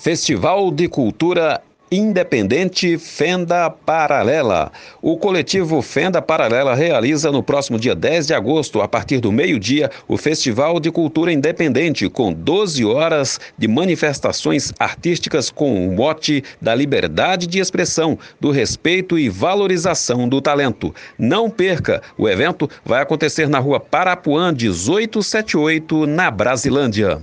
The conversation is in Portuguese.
Festival de Cultura Independente Fenda Paralela. O coletivo Fenda Paralela realiza no próximo dia 10 de agosto, a partir do meio-dia, o Festival de Cultura Independente, com 12 horas de manifestações artísticas com o mote da liberdade de expressão, do respeito e valorização do talento. Não perca! O evento vai acontecer na rua Parapuã 1878, na Brasilândia.